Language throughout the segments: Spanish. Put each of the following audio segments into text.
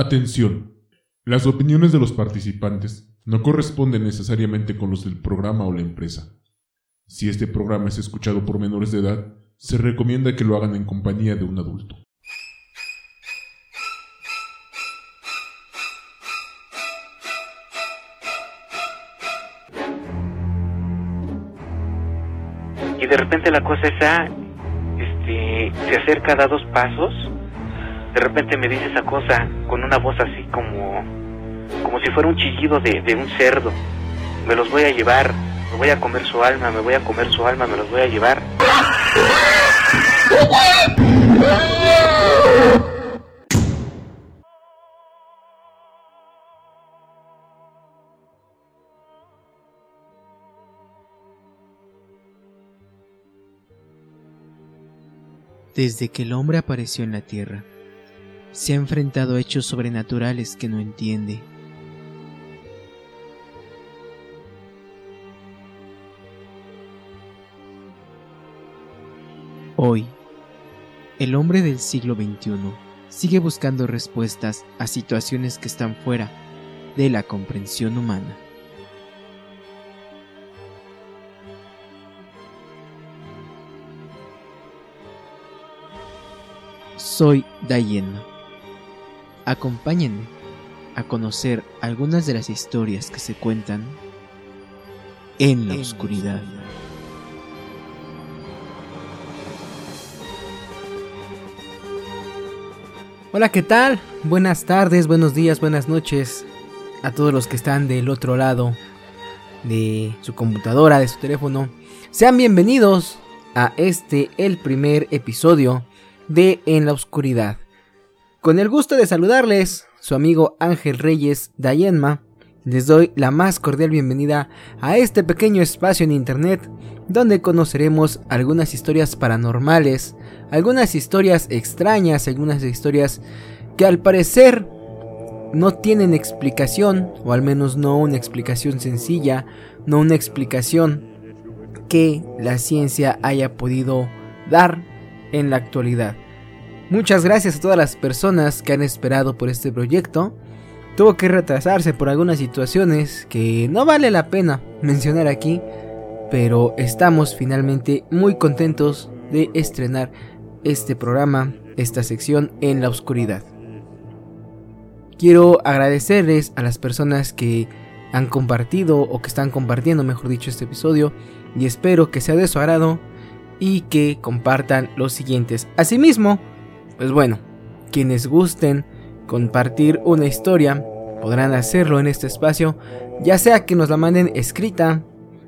Atención. Las opiniones de los participantes no corresponden necesariamente con los del programa o la empresa. Si este programa es escuchado por menores de edad, se recomienda que lo hagan en compañía de un adulto. y de repente la cosa esa este se acerca da dos pasos de repente me dice esa cosa con una voz así como como si fuera un chillido de, de un cerdo. Me los voy a llevar me voy a comer su alma me voy a comer su alma me los voy a llevar. Desde que el hombre apareció en la Tierra, se ha enfrentado a hechos sobrenaturales que no entiende. Hoy, el hombre del siglo XXI sigue buscando respuestas a situaciones que están fuera de la comprensión humana. Soy Dayen. Acompáñenme a conocer algunas de las historias que se cuentan en la oscuridad. Hola, ¿qué tal? Buenas tardes, buenos días, buenas noches a todos los que están del otro lado de su computadora, de su teléfono. Sean bienvenidos a este, el primer episodio de En la Oscuridad. Con el gusto de saludarles, su amigo Ángel Reyes Dayenma, les doy la más cordial bienvenida a este pequeño espacio en internet donde conoceremos algunas historias paranormales, algunas historias extrañas, algunas historias que al parecer no tienen explicación, o al menos no una explicación sencilla, no una explicación que la ciencia haya podido dar en la actualidad. Muchas gracias a todas las personas que han esperado por este proyecto. Tuvo que retrasarse por algunas situaciones que no vale la pena mencionar aquí, pero estamos finalmente muy contentos de estrenar este programa, esta sección en la oscuridad. Quiero agradecerles a las personas que han compartido o que están compartiendo, mejor dicho, este episodio y espero que sea de su agrado y que compartan los siguientes. Asimismo, pues bueno, quienes gusten compartir una historia podrán hacerlo en este espacio, ya sea que nos la manden escrita,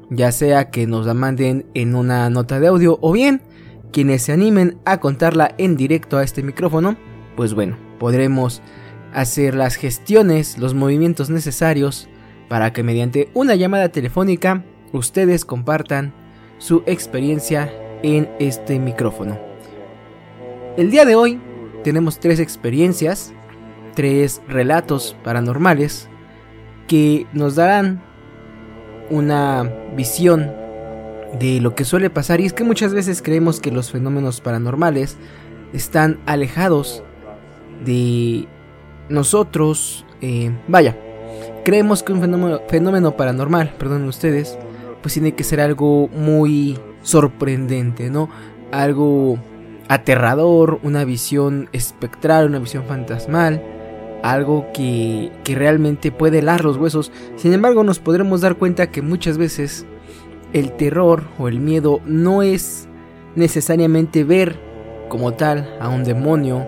ya sea que nos la manden en una nota de audio o bien quienes se animen a contarla en directo a este micrófono, pues bueno, podremos hacer las gestiones, los movimientos necesarios para que mediante una llamada telefónica ustedes compartan su experiencia en este micrófono. El día de hoy tenemos tres experiencias, tres relatos paranormales que nos darán una visión de lo que suele pasar y es que muchas veces creemos que los fenómenos paranormales están alejados de nosotros, eh, vaya, creemos que un fenómeno, fenómeno paranormal, perdón ustedes, pues tiene que ser algo muy sorprendente, ¿no? Algo aterrador, una visión espectral, una visión fantasmal, algo que, que realmente puede helar los huesos. Sin embargo, nos podremos dar cuenta que muchas veces el terror o el miedo no es necesariamente ver como tal a un demonio,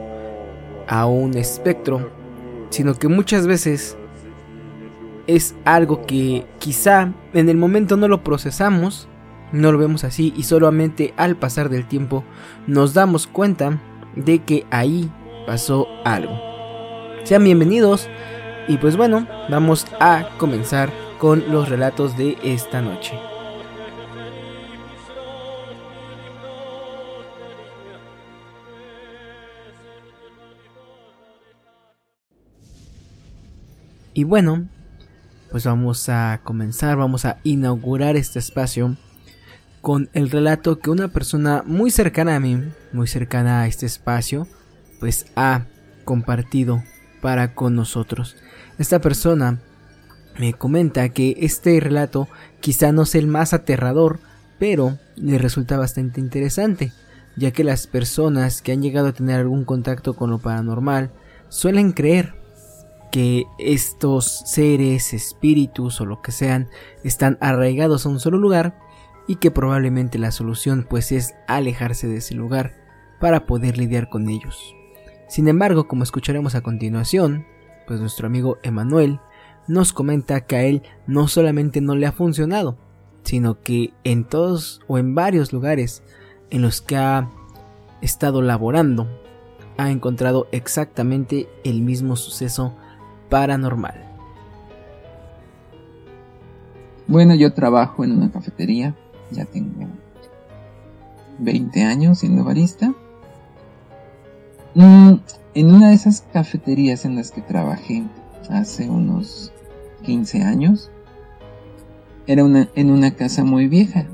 a un espectro, sino que muchas veces es algo que quizá en el momento no lo procesamos, no lo vemos así y solamente al pasar del tiempo nos damos cuenta de que ahí pasó algo. Sean bienvenidos y pues bueno, vamos a comenzar con los relatos de esta noche. Y bueno, pues vamos a comenzar, vamos a inaugurar este espacio con el relato que una persona muy cercana a mí, muy cercana a este espacio, pues ha compartido para con nosotros. Esta persona me comenta que este relato quizá no sea el más aterrador, pero le resulta bastante interesante, ya que las personas que han llegado a tener algún contacto con lo paranormal suelen creer que estos seres, espíritus o lo que sean están arraigados a un solo lugar y que probablemente la solución pues es alejarse de ese lugar para poder lidiar con ellos. Sin embargo, como escucharemos a continuación, pues nuestro amigo Emanuel nos comenta que a él no solamente no le ha funcionado, sino que en todos o en varios lugares en los que ha estado laborando, ha encontrado exactamente el mismo suceso paranormal. Bueno, yo trabajo en una cafetería, ya tengo 20 años siendo barista. Mm, en una de esas cafeterías en las que trabajé hace unos 15 años, era una, en una casa muy vieja.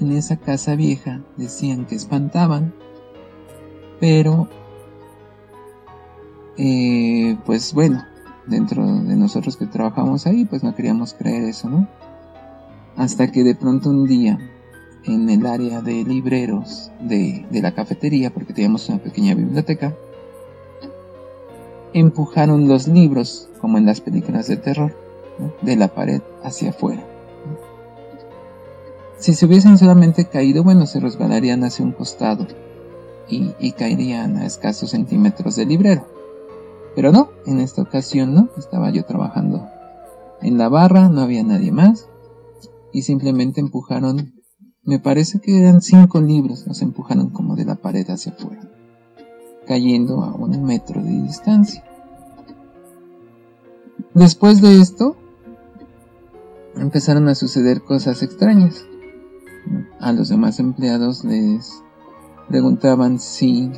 En esa casa vieja decían que espantaban, pero eh, pues bueno, dentro de nosotros que trabajamos ahí, pues no queríamos creer eso, ¿no? Hasta que de pronto un día, en el área de libreros de, la cafetería, porque teníamos una pequeña biblioteca, empujaron los libros, como en las películas de terror, de la pared hacia afuera. Si se hubiesen solamente caído, bueno, se resbalarían hacia un costado y, y caerían a escasos centímetros del librero. Pero no, en esta ocasión no, estaba yo trabajando en la barra, no había nadie más y simplemente empujaron, me parece que eran cinco libros, nos empujaron como de la pared hacia afuera, cayendo a un metro de distancia. Después de esto, empezaron a suceder cosas extrañas. A los demás empleados les preguntaban si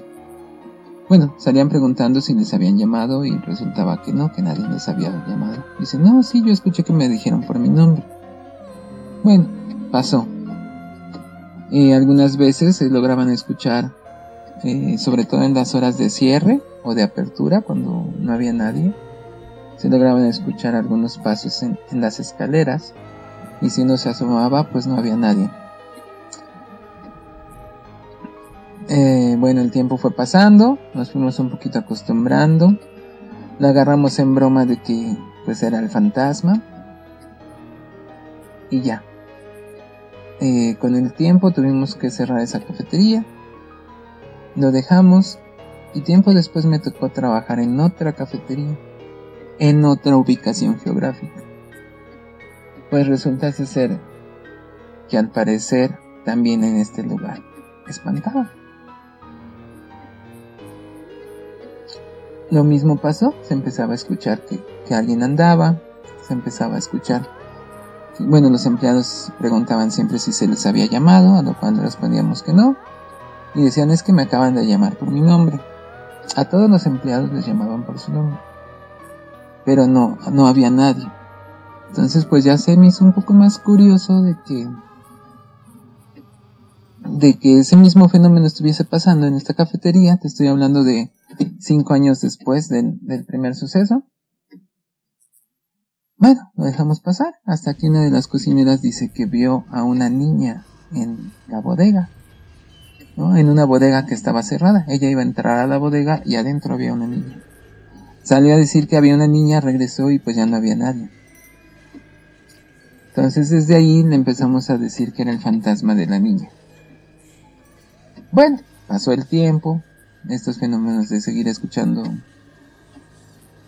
bueno, salían preguntando si les habían llamado y resultaba que no, que nadie les había llamado. Dicen, no, sí, yo escuché que me dijeron por mi nombre. Bueno, pasó. Y algunas veces se lograban escuchar, eh, sobre todo en las horas de cierre o de apertura, cuando no había nadie, se lograban escuchar algunos pasos en, las escaleras y si uno se asomaba, pues no había nadie. Eh, bueno, el tiempo fue pasando, nos fuimos un poquito acostumbrando. Lo agarramos en broma de que pues era el fantasma. Y ya. Eh, con el tiempo tuvimos que cerrar esa cafetería. Lo dejamos y tiempo después me tocó trabajar en otra cafetería, en otra ubicación geográfica. Pues resulta ser que al parecer también en este lugar espantaba. Lo mismo pasó, se empezaba a escuchar que, alguien andaba, se empezaba a escuchar. Bueno, los empleados preguntaban siempre si se les había llamado, a lo cual respondíamos que no. Y decían es que me acaban de llamar por mi nombre. A todos los empleados les llamaban por su nombre. Pero no, no había nadie. Entonces pues ya se me hizo un poco más curioso de que de que ese mismo fenómeno estuviese pasando en esta cafetería. Te estoy hablando de cinco años después del, primer suceso. Bueno, lo dejamos pasar hasta que una de las cocineras dice que vio a una niña en la bodega, ¿no? en una bodega que estaba cerrada. Ella iba a entrar a la bodega y adentro había una niña. Salió a decir que había una niña, regresó y pues ya no había nadie. Entonces desde ahí le empezamos a decir que era el fantasma de la niña. Bueno, pasó el tiempo, estos fenómenos de seguir escuchando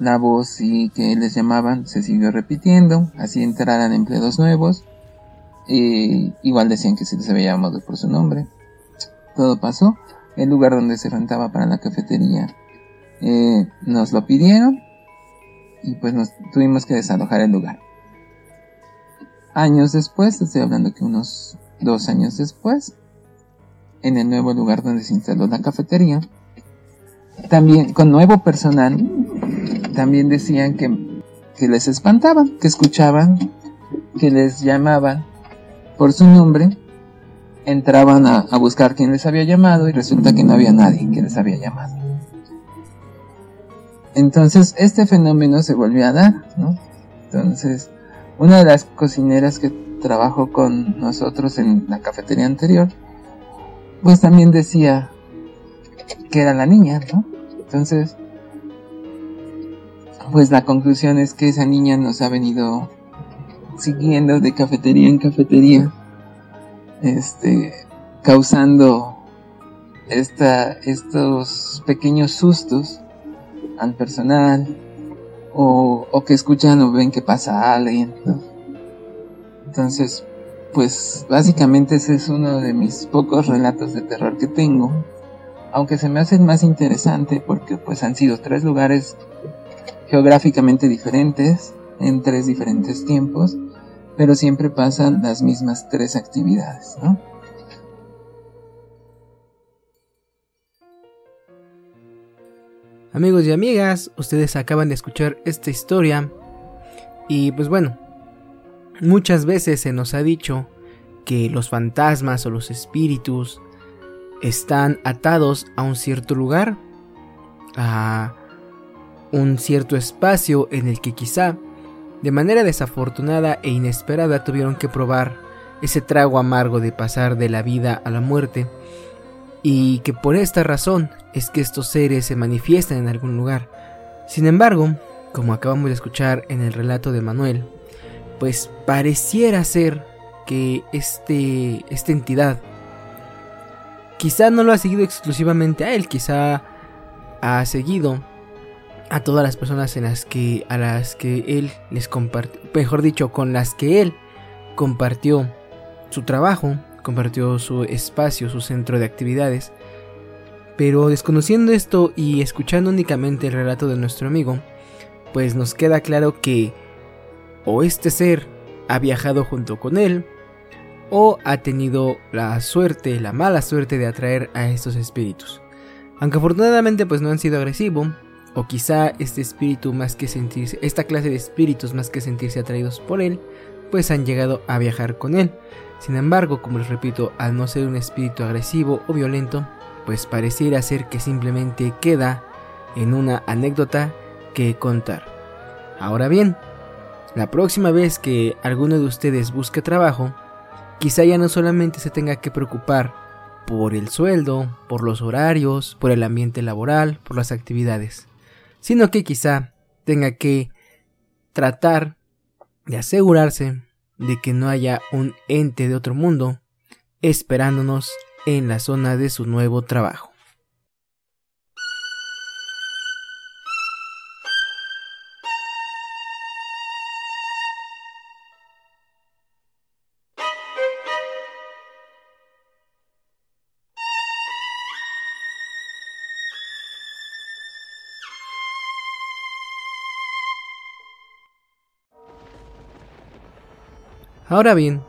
la voz y que les llamaban se siguió repitiendo, así entraran empleados nuevos, igual decían que se les había llamado por su nombre. Todo pasó, el lugar donde se rentaba para la cafetería eh, nos lo pidieron y pues nos tuvimos que desalojar el lugar. Años después, estoy hablando que unos dos años después, en el nuevo lugar donde se instaló la cafetería, también con nuevo personal, también decían que, que les espantaban, que escuchaban, que les llamaban por su nombre, entraban a, a buscar quién les había llamado y resulta que no había nadie que les había llamado. Entonces este fenómeno se volvió a dar, ¿no? Entonces, una de las cocineras que trabajó con nosotros en la cafetería anterior, pues también decía que era la niña, ¿no? Entonces, pues la conclusión es que esa niña nos ha venido siguiendo de cafetería en cafetería, este, causando esta, estos pequeños sustos al personal o, que escuchan o ven que pasa alguien. Entonces, pues básicamente ese es uno de mis pocos relatos de terror que tengo. Aunque se me hace más interesante porque pues han sido tres lugares geográficamente diferentes en tres diferentes tiempos, pero siempre pasan las mismas tres actividades, ¿no? Amigos y amigas, ustedes acaban de escuchar esta historia y pues bueno, muchas veces se nos ha dicho que los fantasmas o los espíritus están atados a un cierto lugar, a un cierto espacio en el que quizá, de manera desafortunada e inesperada, tuvieron que probar ese trago amargo de pasar de la vida a la muerte y que por esta razón es que estos seres se manifiestan en algún lugar. Sin embargo, como acabamos de escuchar en el relato de Manuel, pues pareciera ser que este, esta entidad quizá no lo ha seguido exclusivamente a él, quizá ha seguido a todas las personas en las que a las que él les compartió, mejor dicho, con las que él compartió su trabajo, compartió su espacio, su centro de actividades. Pero desconociendo esto y escuchando únicamente el relato de nuestro amigo, pues nos queda claro que o este ser ha viajado junto con él, o ha tenido la suerte, la mala suerte de atraer a estos espíritus. Aunque afortunadamente pues no han sido agresivos, o quizá este espíritu más que sentirse, esta clase de espíritus más que sentirse atraídos por él, pues han llegado a viajar con él. Sin embargo, como les repito, al no ser un espíritu agresivo o violento, pues pareciera ser que simplemente queda en una anécdota que contar. Ahora bien, la próxima vez que alguno de ustedes busque trabajo, quizá ya no solamente se tenga que preocupar por el sueldo, por los horarios, por el ambiente laboral, por las actividades, sino que quizá tenga que tratar de asegurarse de que no haya un ente de otro mundo esperándonos en la zona de su nuevo trabajo. Ahora bien,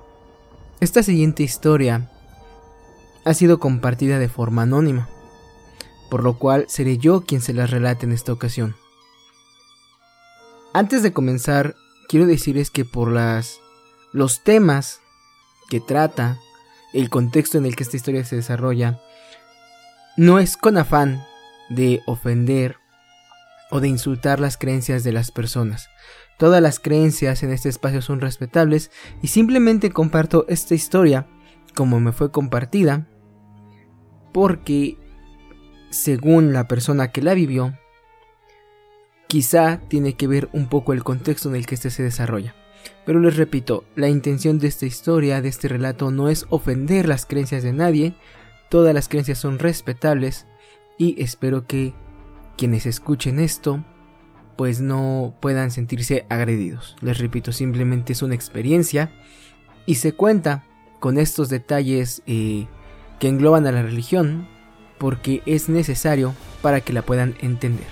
esta siguiente historia ha sido compartida de forma anónima, por lo cual seré yo quien se las relate en esta ocasión. Antes de comenzar, quiero decirles que por las los temas que trata, el contexto en el que esta historia se desarrolla, no es con afán de ofender o de insultar las creencias de las personas, Todas las creencias en este espacio son respetables y simplemente comparto esta historia como me fue compartida porque según la persona que la vivió, quizá tiene que ver un poco el contexto en el que este se desarrolla. Pero les repito, la intención de esta historia, de este relato, no es ofender las creencias de nadie, todas las creencias son respetables y espero que quienes escuchen esto pues no puedan sentirse agredidos. Les repito, simplemente es una experiencia y se cuenta con estos detalles eh, que engloban a la religión porque es necesario para que la puedan entender.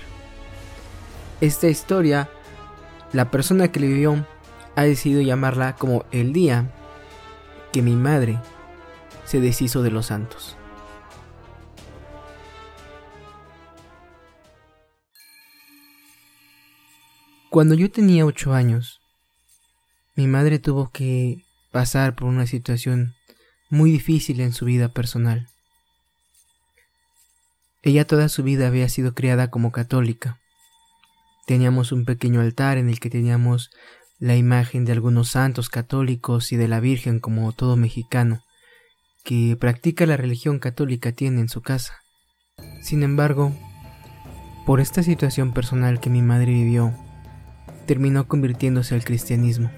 Esta historia, la persona que le vivió ha decidido llamarla como el día que mi madre se deshizo de los santos. Cuando yo tenía ocho años, mi madre tuvo que pasar por una situación muy difícil en su vida personal. Ella toda su vida había sido criada como católica, Teníamos un pequeño altar en el que teníamos la imagen de algunos santos católicos y de la Virgen como todo mexicano que practica la religión católica tiene en su casa. Sin embargo, por esta situación personal que mi madre vivió, terminó convirtiéndose al cristianismo.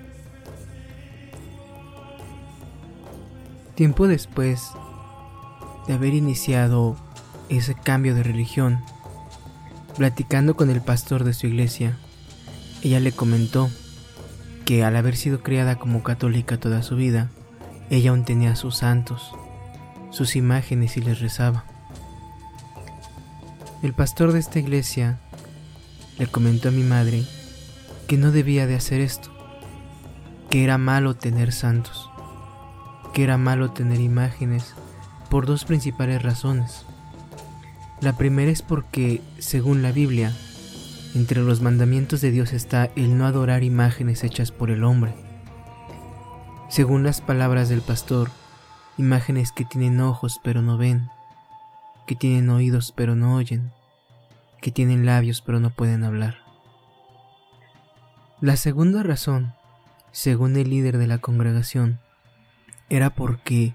Tiempo después de haber iniciado ese cambio de religión, platicando con el pastor de su iglesia, ella le comentó que al haber sido criada como católica toda su vida, ella aún tenía sus santos, sus imágenes y les rezaba. El pastor de esta iglesia le comentó a mi madre que no debía de hacer esto, que era malo tener santos, que era malo tener imágenes por dos principales razones. La primera es porque, según la Biblia, entre los mandamientos de Dios está el no adorar imágenes hechas por el hombre. Según las palabras del pastor, imágenes que tienen ojos pero no ven, que tienen oídos pero no oyen, que tienen labios pero no pueden hablar. La segunda razón, según el líder de la congregación, era porque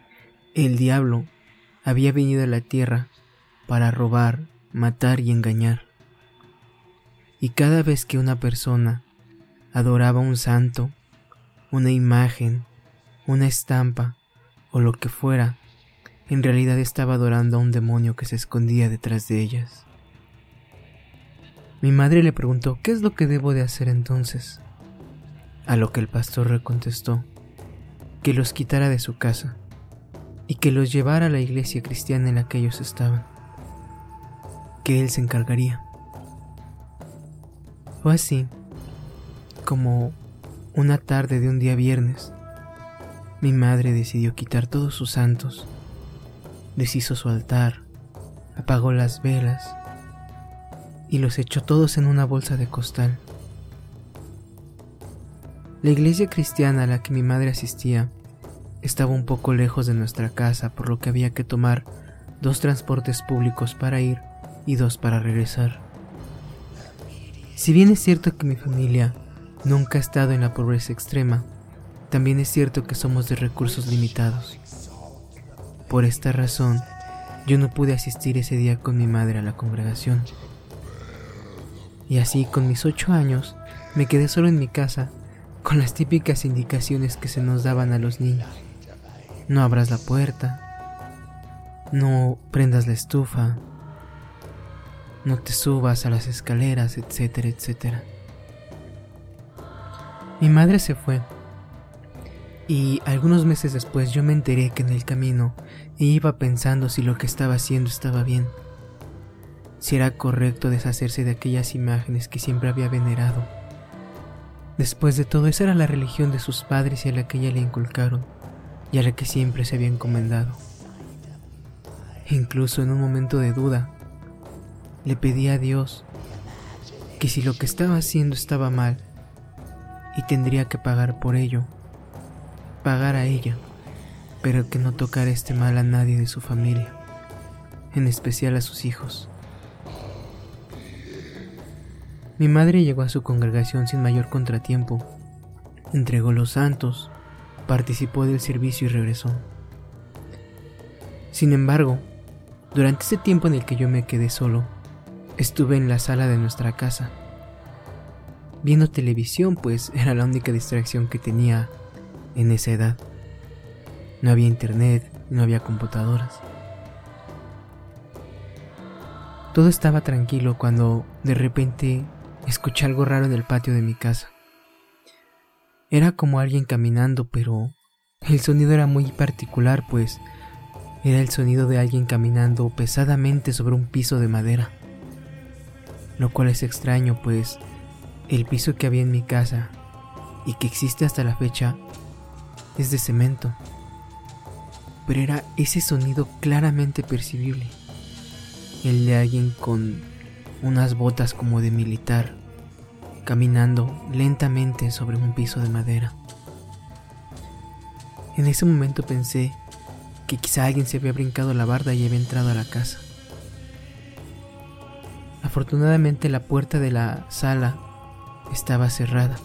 el diablo había venido a la tierra para robar, matar y engañar. Y cada vez que una persona adoraba un santo, una imagen, una estampa o lo que fuera, en realidad estaba adorando a un demonio que se escondía detrás de ellas. Mi madre le preguntó qué es lo que debo de hacer entonces, a lo que el pastor le contestó que los quitara de su casa y que los llevara a la iglesia cristiana en la que ellos estaban, que él se encargaría. Fue así como una tarde de un día viernes, mi madre decidió quitar todos sus santos, deshizo su altar, apagó las velas y los echó todos en una bolsa de costal. La iglesia cristiana a la que mi madre asistía estaba un poco lejos de nuestra casa, por lo que había que tomar dos transportes públicos para ir y dos para regresar. Si bien es cierto que mi familia nunca ha estado en la pobreza extrema, también es cierto que somos de recursos limitados. Por esta razón, yo no pude asistir ese día con mi madre a la congregación. Y así, con mis ocho años, me quedé solo en mi casa, con las típicas indicaciones que se nos daban a los niños. No abras la puerta, no prendas la estufa, no te subas a las escaleras, etcétera, etcétera. Mi madre se fue y algunos meses después yo me enteré que en el camino iba pensando si lo que estaba haciendo estaba bien, si era correcto deshacerse de aquellas imágenes que siempre había venerado. Después de todo, esa era la religión de sus padres y a la que ella le inculcaron, y a la que siempre se había encomendado. incluso en un momento de duda, le pedí a Dios que si lo que estaba haciendo estaba mal y tendría que pagar por ello, pagar a ella, pero que no tocara este mal a nadie de su familia, en especial a sus hijos. Mi madre llegó a su congregación sin mayor contratiempo, entregó los santos, participó del servicio y regresó. Sin embargo, durante ese tiempo en el que yo me quedé solo, estuve en la sala de nuestra casa, viendo televisión, pues era la única distracción que tenía en esa edad. No había internet, no había computadoras. Todo estaba tranquilo cuando de repente escuché algo raro en el patio de mi casa. Era como alguien caminando, pero el sonido era muy particular, pues era el sonido de alguien caminando pesadamente sobre un piso de madera. Lo cual es extraño, pues el piso que había en mi casa y que existe hasta la fecha es de cemento, pero era ese sonido claramente percibible, el de alguien con unas botas como de militar, caminando lentamente sobre un piso de madera. En ese momento pensé que quizá alguien se había brincado la barda y había entrado a la casa. Afortunadamente la puerta de la sala estaba cerrada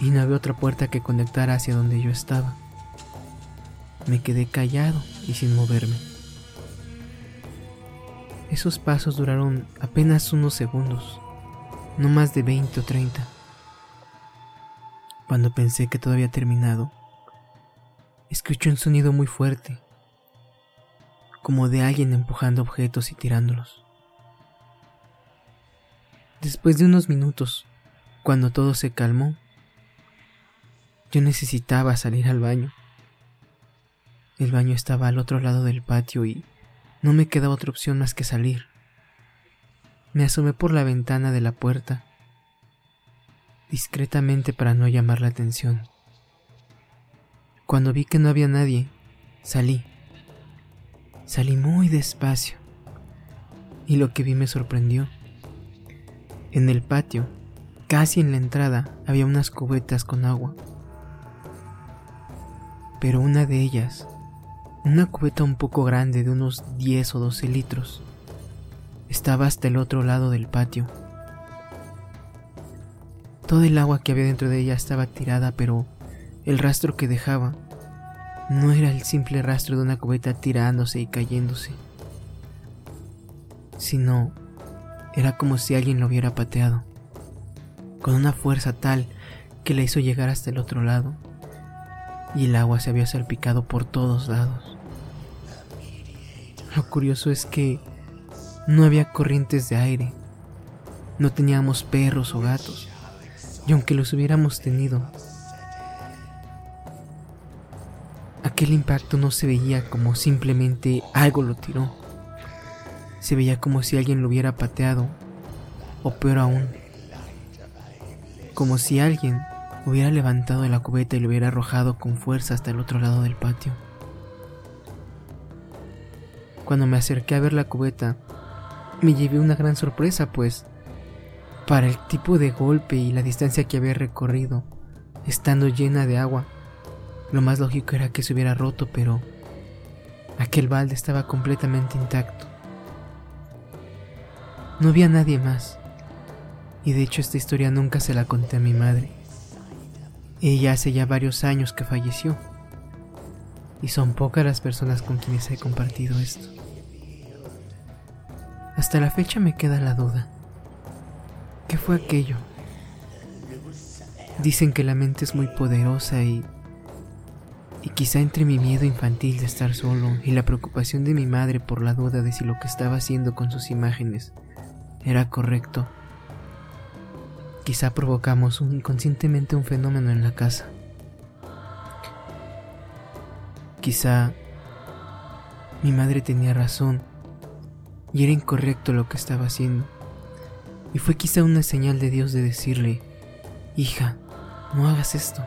y no había otra puerta que conectara hacia donde yo estaba. Me quedé callado y sin moverme. Esos pasos duraron apenas unos segundos, no más de 20 o 30. Cuando pensé que todo había terminado, escuché un sonido muy fuerte, como de alguien empujando objetos y tirándolos. Después de unos minutos, cuando todo se calmó, yo necesitaba salir al baño. El baño estaba al otro lado del patio y no me quedaba otra opción más que salir. Me asomé por la ventana de la puerta, discretamente para no llamar la atención. Cuando vi que no había nadie, salí. Salí muy despacio y lo que vi me sorprendió. En el patio, casi en la entrada, había unas cubetas con agua pero una de ellas, una cubeta un poco grande de unos 10 o 12 litros, estaba hasta el otro lado del patio. Todo el agua que había dentro de ella estaba tirada, pero el rastro que dejaba no era el simple rastro de una cubeta tirándose y cayéndose, sino era como si alguien lo hubiera pateado, con una fuerza tal que le hizo llegar hasta el otro lado y el agua se había salpicado por todos lados. Lo curioso es que no había corrientes de aire, no teníamos perros o gatos, y aunque los hubiéramos tenido, aquel impacto no se veía como simplemente algo lo tiró, se veía como si alguien lo hubiera pateado, o peor aún, como si alguien hubiera levantado la cubeta y lo hubiera arrojado con fuerza hasta el otro lado del patio. Cuando me acerqué a ver la cubeta, me llevé una gran sorpresa, pues, para el tipo de golpe y la distancia que había recorrido, estando llena de agua, lo más lógico era que se hubiera roto, pero aquel balde estaba completamente intacto. No había nadie más, y de hecho esta historia nunca se la conté a mi madre. Ella hace ya varios años que falleció. Y son pocas las personas con quienes he compartido esto. Hasta la fecha me queda la duda. ¿Qué fue aquello? Dicen que la mente es muy poderosa y... Y quizá entre mi miedo infantil de estar solo y la preocupación de mi madre por la duda de si lo que estaba haciendo con sus imágenes era correcto, Quizá provocamos inconscientemente un fenómeno en la casa. Quizá mi madre tenía razón y era incorrecto lo que estaba haciendo. Y fue quizá una señal de Dios de decirle, hija, no hagas esto.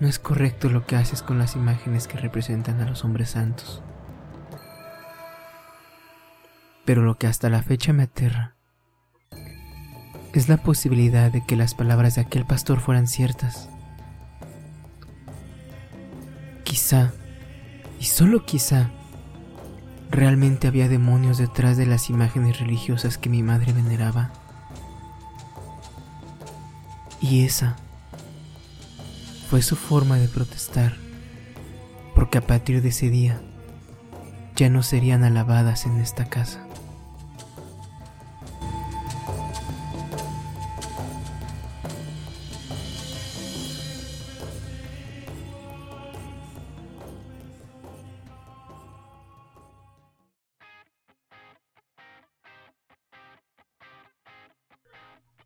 No es correcto lo que haces con las imágenes que representan a los hombres santos. Pero lo que hasta la fecha me aterra es la posibilidad de que las palabras de aquel pastor fueran ciertas. Quizá, y solo quizá, realmente había demonios detrás de las imágenes religiosas que mi madre veneraba. Y esa fue su forma de protestar, porque a partir de ese día ya no serían alabadas en esta casa.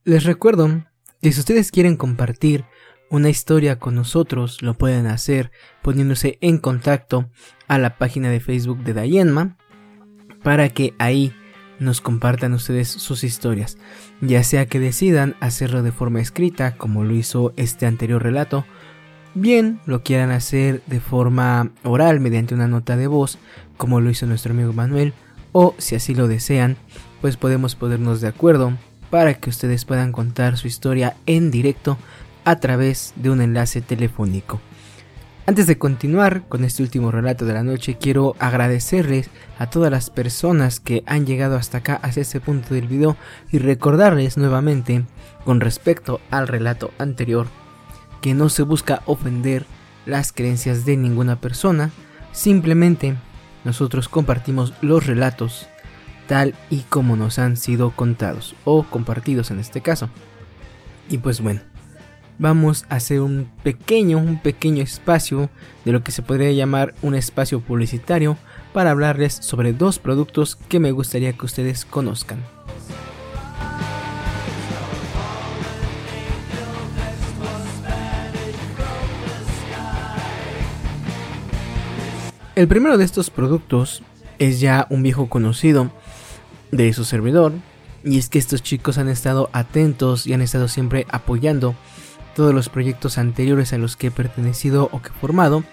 Les recuerdo que si ustedes quieren compartir una historia con nosotros, lo pueden hacer poniéndose en contacto a la página de Facebook de Dayenma para que ahí nos compartan ustedes sus historias, ya sea que decidan hacerlo de forma escrita, como lo hizo este anterior relato, bien lo quieran hacer de forma oral mediante una nota de voz, como lo hizo nuestro amigo Manuel, o si así lo desean, pues podemos ponernos de acuerdo para que ustedes puedan contar su historia en directo a través de un enlace telefónico. Antes de continuar con este último relato de la noche, quiero agradecerles a todas las personas que han llegado hasta acá, hacia este punto del video, y recordarles nuevamente, con respecto al relato anterior, que no se busca ofender las creencias de ninguna persona, simplemente nosotros compartimos los relatos tal y como nos han sido contados o compartidos en este caso. Y pues bueno, vamos a hacer un pequeño, un pequeño espacio de lo que se podría llamar un espacio publicitario para hablarles sobre dos productos que me gustaría que ustedes conozcan. El primero de estos productos es ya un viejo conocido de su servidor, y es que estos chicos han estado atentos y han estado siempre apoyando todos los proyectos anteriores a los que he pertenecido o que he formado.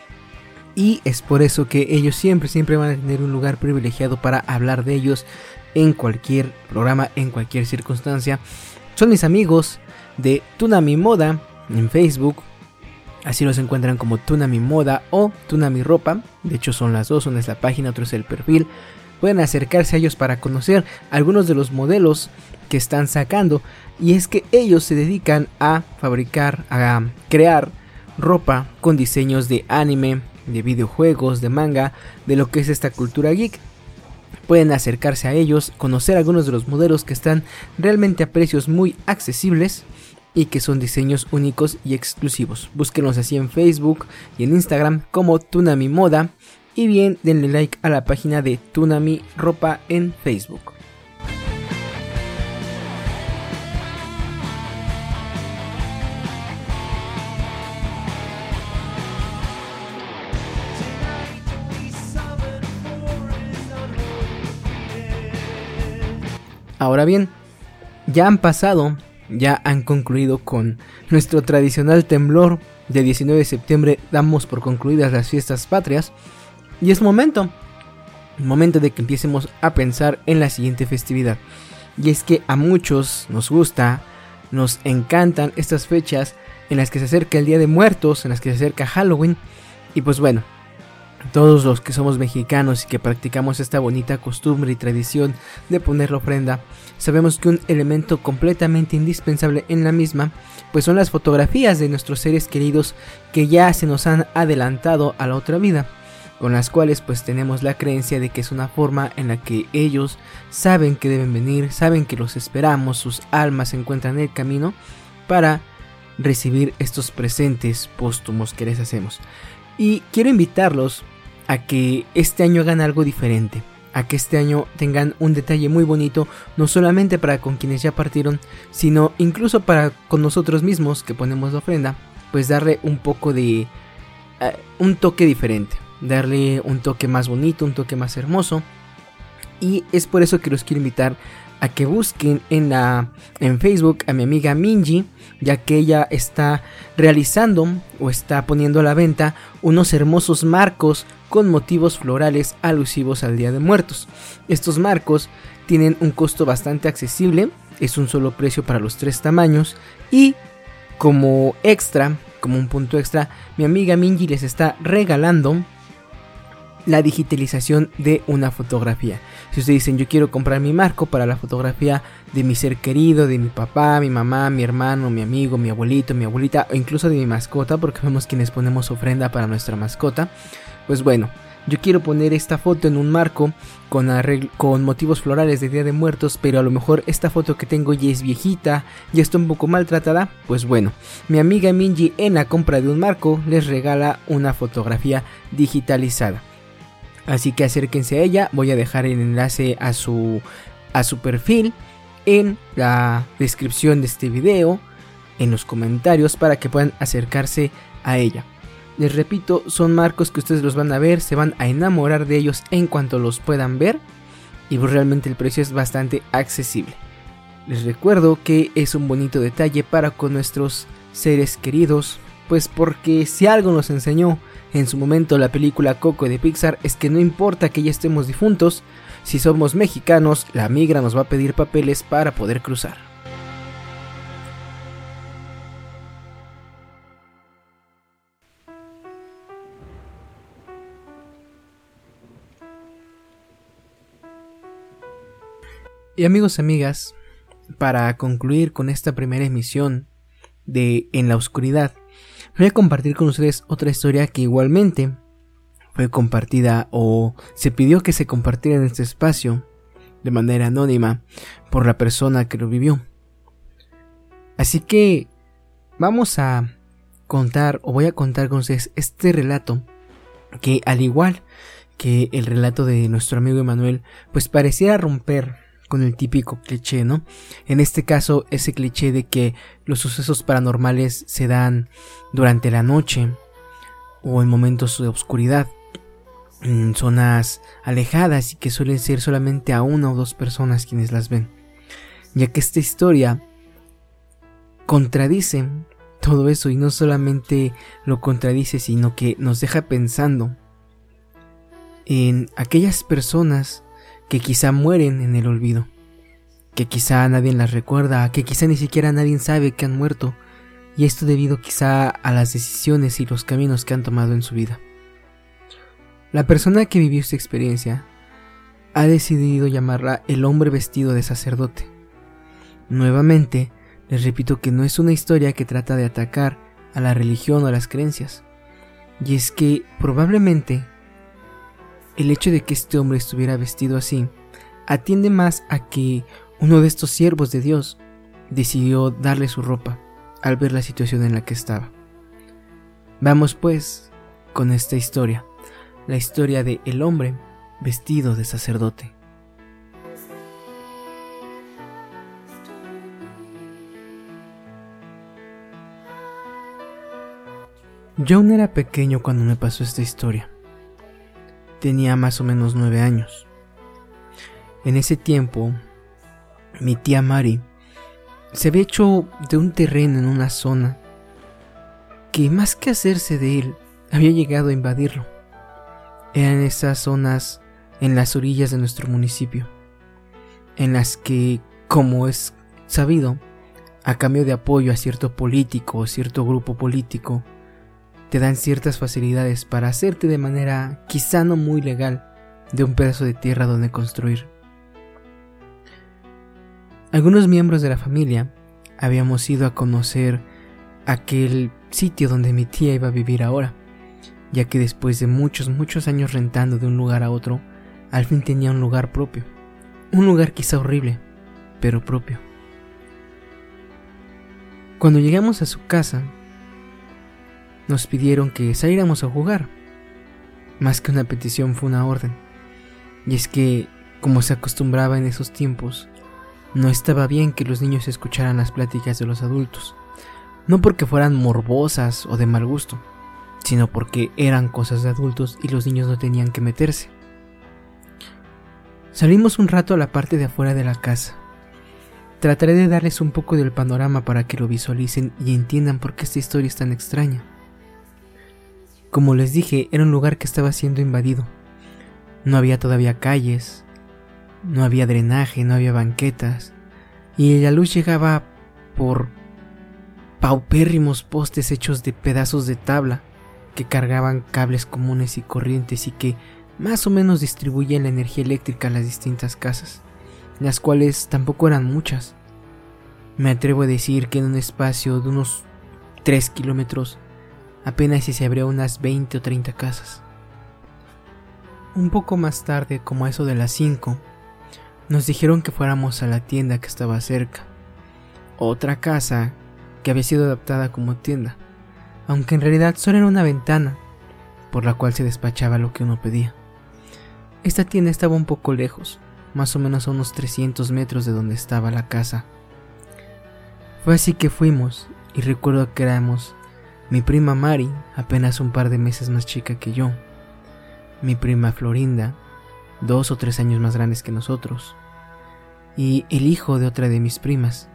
Y es por eso que ellos siempre, siempre van a tener un lugar privilegiado para hablar de ellos en cualquier programa, en cualquier circunstancia. Son mis amigos de Tunami Moda en Facebook. Así los encuentran como Tunami Moda o Tunami Ropa. De hecho son las dos, una es la página, otro es el perfil. Pueden acercarse a ellos para conocer algunos de los modelos que están sacando y es que ellos se dedican a fabricar, a crear ropa con diseños de anime, de videojuegos, de manga, de lo que es esta cultura geek. Pueden acercarse a ellos, conocer algunos de los modelos que están realmente a precios muy accesibles y que son diseños únicos y exclusivos. Búsquenos así en Facebook y en Instagram como Tunami Moda y bien denle like a la página de Tunami Ropa en Facebook. Ahora bien, ya han pasado, ya han concluido con nuestro tradicional temblor de 19 de septiembre, damos por concluidas las fiestas patrias y es momento, momento de que empecemos a pensar en la siguiente festividad. Y es que a muchos nos gusta, nos encantan estas fechas en las que se acerca el Día de Muertos, en las que se acerca Halloween. Y pues bueno, todos los que somos mexicanos y que practicamos esta bonita costumbre y tradición de poner la ofrenda, sabemos que un elemento completamente indispensable en la misma, pues son las fotografías de nuestros seres queridos que ya se nos han adelantado a la otra vida con las cuales pues tenemos la creencia de que es una forma en la que ellos saben que deben venir, saben que los esperamos, sus almas encuentran en el camino para recibir estos presentes póstumos que les hacemos. Y quiero invitarlos a que este año hagan algo diferente, a que este año tengan un detalle muy bonito, no solamente para con quienes ya partieron, sino incluso para con nosotros mismos que ponemos la ofrenda, pues darle un poco de... Eh, un toque diferente darle un toque más bonito, un toque más hermoso. Y es por eso que los quiero invitar a que busquen en la en Facebook a mi amiga Minji, ya que ella está realizando o está poniendo a la venta unos hermosos marcos con motivos florales alusivos al Día de Muertos. Estos marcos tienen un costo bastante accesible, es un solo precio para los tres tamaños y como extra, como un punto extra, mi amiga Minji les está regalando la digitalización de una fotografía. Si ustedes dicen yo quiero comprar mi marco para la fotografía de mi ser querido, de mi papá, mi mamá, mi hermano, mi amigo, mi abuelito, mi abuelita o incluso de mi mascota, porque vemos quienes ponemos ofrenda para nuestra mascota, pues bueno, yo quiero poner esta foto en un marco con, con motivos florales de Día de Muertos, pero a lo mejor esta foto que tengo ya es viejita, ya está un poco maltratada. Pues bueno, mi amiga Minji en la compra de un marco les regala una fotografía digitalizada. Así que acérquense a ella. Voy a dejar el enlace a su, a su perfil en la descripción de este video, en los comentarios, para que puedan acercarse a ella. Les repito, son marcos que ustedes los van a ver, se van a enamorar de ellos en cuanto los puedan ver. Y pues realmente el precio es bastante accesible. Les recuerdo que es un bonito detalle para con nuestros seres queridos, pues porque si algo nos enseñó en su momento la película Coco de Pixar es que no importa que ya estemos difuntos, si somos mexicanos, la migra nos va a pedir papeles para poder cruzar. Y amigos, amigas, para concluir con esta primera emisión de En la Oscuridad, voy a compartir con ustedes otra historia que igualmente fue compartida o se pidió que se compartiera en este espacio de manera anónima por la persona que lo vivió. Así que vamos a contar o voy a contar con ustedes este relato que al igual que el relato de nuestro amigo Emanuel pues pareciera romper con el típico cliché, ¿no? En este caso, ese cliché de que los sucesos paranormales se dan durante la noche o en momentos de oscuridad, en zonas alejadas y que suelen ser solamente a una o dos personas quienes las ven. Ya que esta historia contradice todo eso y no solamente lo contradice, sino que nos deja pensando en aquellas personas que quizá mueren en el olvido, que quizá nadie las recuerda, que quizá ni siquiera nadie sabe que han muerto, y esto debido quizá a las decisiones y los caminos que han tomado en su vida. La persona que vivió esta experiencia ha decidido llamarla el hombre vestido de sacerdote. Nuevamente, les repito que no es una historia que trata de atacar a la religión o a las creencias, y es que probablemente el hecho de que este hombre estuviera vestido así atiende más a que uno de estos siervos de Dios decidió darle su ropa al ver la situación en la que estaba. Vamos pues con esta historia, la historia de el hombre vestido de sacerdote. John era pequeño cuando me pasó esta historia tenía más o menos nueve años. En ese tiempo, mi tía Mari se había hecho de un terreno en una zona que más que hacerse de él, había llegado a invadirlo. Eran esas zonas en las orillas de nuestro municipio, en las que, como es sabido, a cambio de apoyo a cierto político o cierto grupo político, te dan ciertas facilidades para hacerte de manera quizá no muy legal de un pedazo de tierra donde construir. Algunos miembros de la familia habíamos ido a conocer aquel sitio donde mi tía iba a vivir ahora, ya que después de muchos, muchos años rentando de un lugar a otro, al fin tenía un lugar propio. Un lugar quizá horrible, pero propio. Cuando llegamos a su casa, nos pidieron que saliéramos a jugar. Más que una petición fue una orden. Y es que, como se acostumbraba en esos tiempos, no estaba bien que los niños escucharan las pláticas de los adultos. No porque fueran morbosas o de mal gusto, sino porque eran cosas de adultos y los niños no tenían que meterse. Salimos un rato a la parte de afuera de la casa. Trataré de darles un poco del panorama para que lo visualicen y entiendan por qué esta historia es tan extraña. Como les dije, era un lugar que estaba siendo invadido. No había todavía calles, no había drenaje, no había banquetas, y la luz llegaba por paupérrimos postes hechos de pedazos de tabla que cargaban cables comunes y corrientes y que más o menos distribuían la energía eléctrica a las distintas casas, las cuales tampoco eran muchas. Me atrevo a decir que en un espacio de unos 3 kilómetros apenas si se abrió unas 20 o 30 casas. Un poco más tarde, como a eso de las 5, nos dijeron que fuéramos a la tienda que estaba cerca. Otra casa que había sido adaptada como tienda, aunque en realidad solo era una ventana por la cual se despachaba lo que uno pedía. Esta tienda estaba un poco lejos, más o menos a unos 300 metros de donde estaba la casa. Fue así que fuimos y recuerdo que éramos mi prima Mari, apenas un par de meses más chica que yo, mi prima Florinda, dos o tres años más grandes que nosotros, y el hijo de otra de mis primas.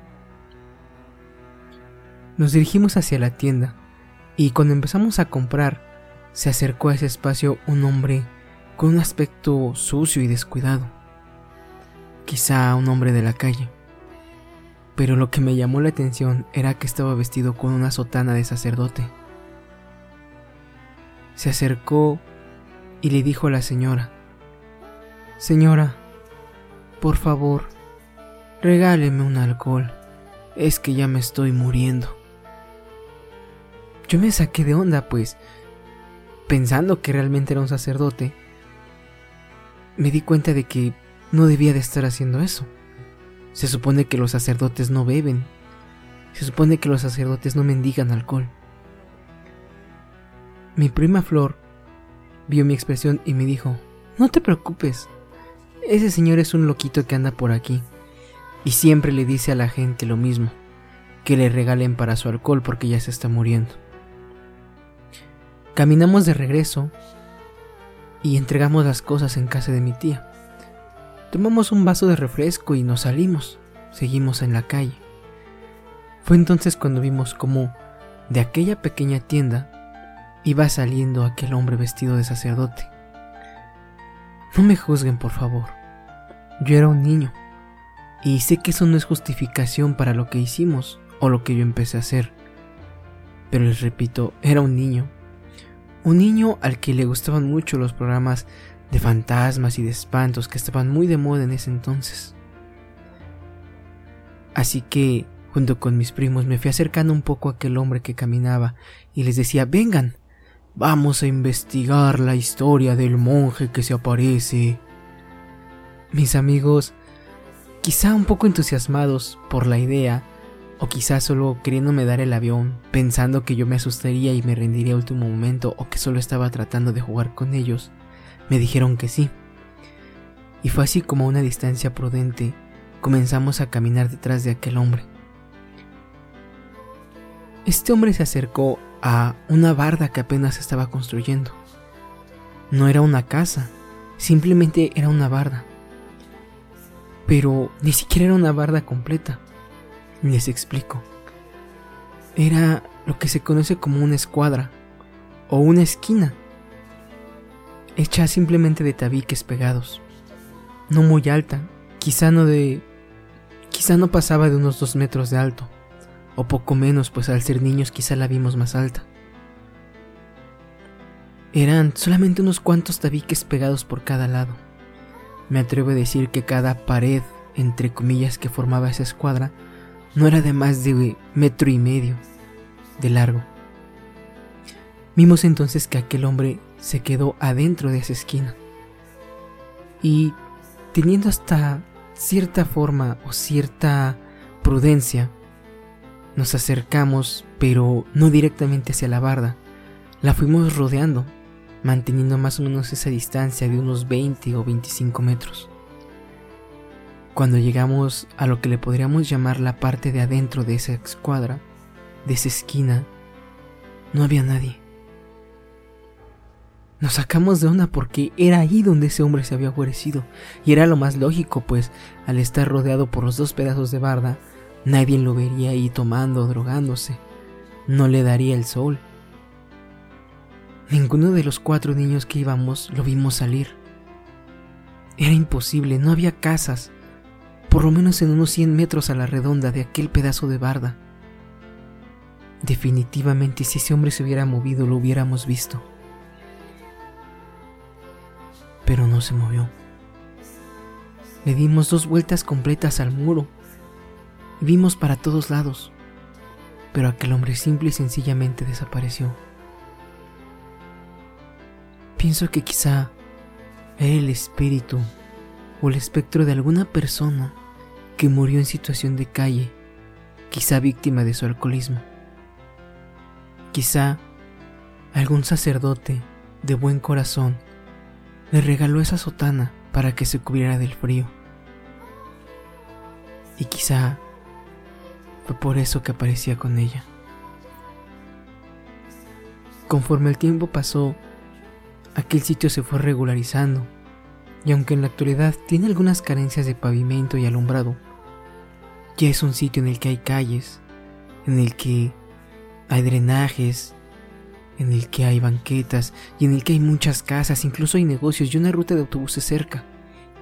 Nos dirigimos hacia la tienda, y cuando empezamos a comprar, se acercó a ese espacio un hombre con un aspecto sucio y descuidado, quizá un hombre de la calle pero lo que me llamó la atención era que estaba vestido con una sotana de sacerdote. Se acercó y le dijo a la señora, Señora, por favor, regáleme un alcohol, es que ya me estoy muriendo. Yo me saqué de onda, pues, pensando que realmente era un sacerdote, me di cuenta de que no debía de estar haciendo eso. Se supone que los sacerdotes no beben. Se supone que los sacerdotes no mendigan alcohol. Mi prima Flor vio mi expresión y me dijo, no te preocupes, ese señor es un loquito que anda por aquí y siempre le dice a la gente lo mismo, que le regalen para su alcohol porque ya se está muriendo. Caminamos de regreso y entregamos las cosas en casa de mi tía. Tomamos un vaso de refresco y nos salimos. Seguimos en la calle. Fue entonces cuando vimos cómo de aquella pequeña tienda iba saliendo aquel hombre vestido de sacerdote. No me juzguen, por favor. Yo era un niño. Y sé que eso no es justificación para lo que hicimos o lo que yo empecé a hacer. Pero les repito, era un niño. Un niño al que le gustaban mucho los programas de fantasmas y de espantos que estaban muy de moda en ese entonces. Así que, junto con mis primos, me fui acercando un poco a aquel hombre que caminaba y les decía, vengan, vamos a investigar la historia del monje que se aparece. Mis amigos, quizá un poco entusiasmados por la idea, o quizá solo queriéndome dar el avión, pensando que yo me asustaría y me rendiría a último momento, o que solo estaba tratando de jugar con ellos, me dijeron que sí. Y fue así como a una distancia prudente comenzamos a caminar detrás de aquel hombre. Este hombre se acercó a una barda que apenas estaba construyendo. No era una casa, simplemente era una barda. Pero ni siquiera era una barda completa. Les explico. Era lo que se conoce como una escuadra o una esquina hecha simplemente de tabiques pegados. No muy alta, quizá no de... quizá no pasaba de unos dos metros de alto, o poco menos, pues al ser niños quizá la vimos más alta. Eran solamente unos cuantos tabiques pegados por cada lado. Me atrevo a decir que cada pared, entre comillas, que formaba esa escuadra, no era de más de metro y medio de largo. Vimos entonces que aquel hombre se quedó adentro de esa esquina. Y teniendo hasta cierta forma o cierta prudencia, nos acercamos, pero no directamente hacia la barda. La fuimos rodeando, manteniendo más o menos esa distancia de unos 20 o 25 metros. Cuando llegamos a lo que le podríamos llamar la parte de adentro de esa escuadra, de esa esquina, no había nadie. Nos sacamos de onda porque era ahí donde ese hombre se había guarecido, y era lo más lógico, pues al estar rodeado por los dos pedazos de barda, nadie lo vería ahí tomando drogándose. No le daría el sol. Ninguno de los cuatro niños que íbamos lo vimos salir. Era imposible, no había casas, por lo menos en unos 100 metros a la redonda de aquel pedazo de barda. Definitivamente si ese hombre se hubiera movido lo hubiéramos visto pero no se movió. Le dimos dos vueltas completas al muro y vimos para todos lados, pero aquel hombre simple y sencillamente desapareció. Pienso que quizá era el espíritu o el espectro de alguna persona que murió en situación de calle, quizá víctima de su alcoholismo. Quizá algún sacerdote de buen corazón le regaló esa sotana para que se cubriera del frío. Y quizá fue por eso que aparecía con ella. Conforme el tiempo pasó, aquel sitio se fue regularizando, y aunque en la actualidad tiene algunas carencias de pavimento y alumbrado, ya es un sitio en el que hay calles, en el que hay drenajes, en el que hay banquetas y en el que hay muchas casas, incluso hay negocios y una ruta de autobuses cerca,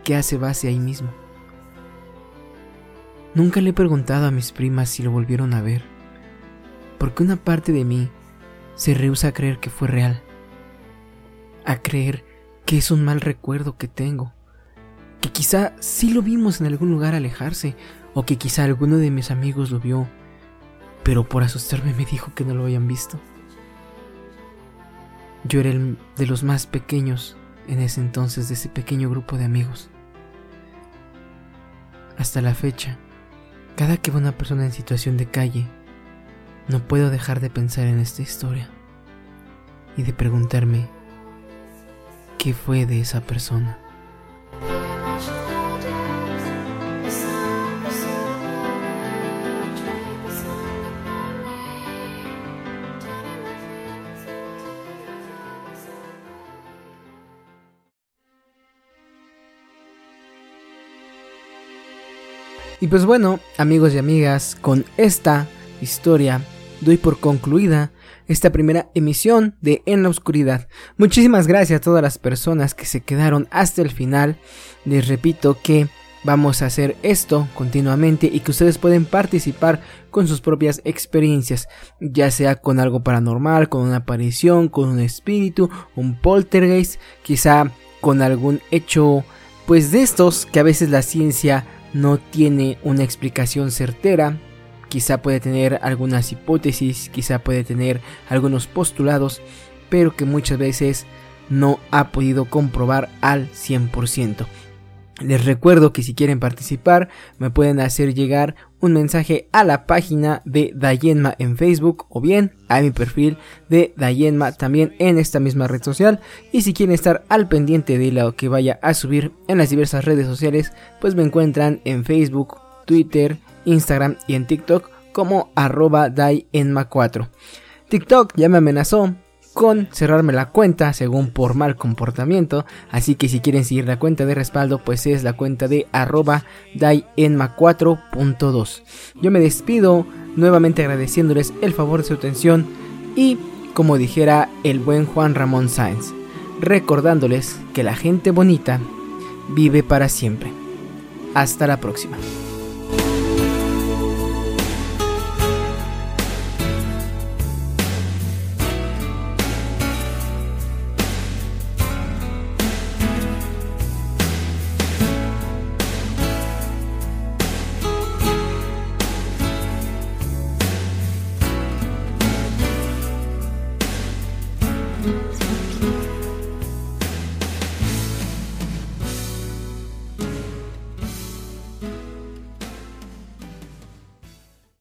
que hace base ahí mismo. Nunca le he preguntado a mis primas si lo volvieron a ver, porque una parte de mí se rehúsa a creer que fue real, a creer que es un mal recuerdo que tengo, que quizá sí lo vimos en algún lugar alejarse, o que quizá alguno de mis amigos lo vio, pero por asustarme me dijo que no lo habían visto. Yo era el de los más pequeños en ese entonces de ese pequeño grupo de amigos. Hasta la fecha, cada que veo una persona en situación de calle, no puedo dejar de pensar en esta historia y de preguntarme qué fue de esa persona. Y pues bueno, amigos y amigas, con esta historia doy por concluida esta primera emisión de En la Oscuridad. Muchísimas gracias a todas las personas que se quedaron hasta el final. Les repito que vamos a hacer esto continuamente y que ustedes pueden participar con sus propias experiencias, ya sea con algo paranormal, con una aparición, con un espíritu, un poltergeist, quizá con algún hecho pues de estos que a veces la ciencia no tiene una explicación certera, quizá puede tener algunas hipótesis, quizá puede tener algunos postulados, pero que muchas veces no ha podido comprobar al 100%. Les recuerdo que si quieren participar me pueden hacer llegar un mensaje a la página de Dayenma en Facebook o bien a mi perfil de Dayenma también en esta misma red social y si quieren estar al pendiente de lo que vaya a subir en las diversas redes sociales pues me encuentran en Facebook, Twitter, Instagram y en TikTok como arroba Dayenma4. TikTok ya me amenazó con cerrarme la cuenta según por mal comportamiento. Así que si quieren seguir la cuenta de respaldo, pues es la cuenta de arroba dayenma4.2. Yo me despido nuevamente agradeciéndoles el favor de su atención y como dijera el buen Juan Ramón Sáenz, recordándoles que la gente bonita vive para siempre. Hasta la próxima.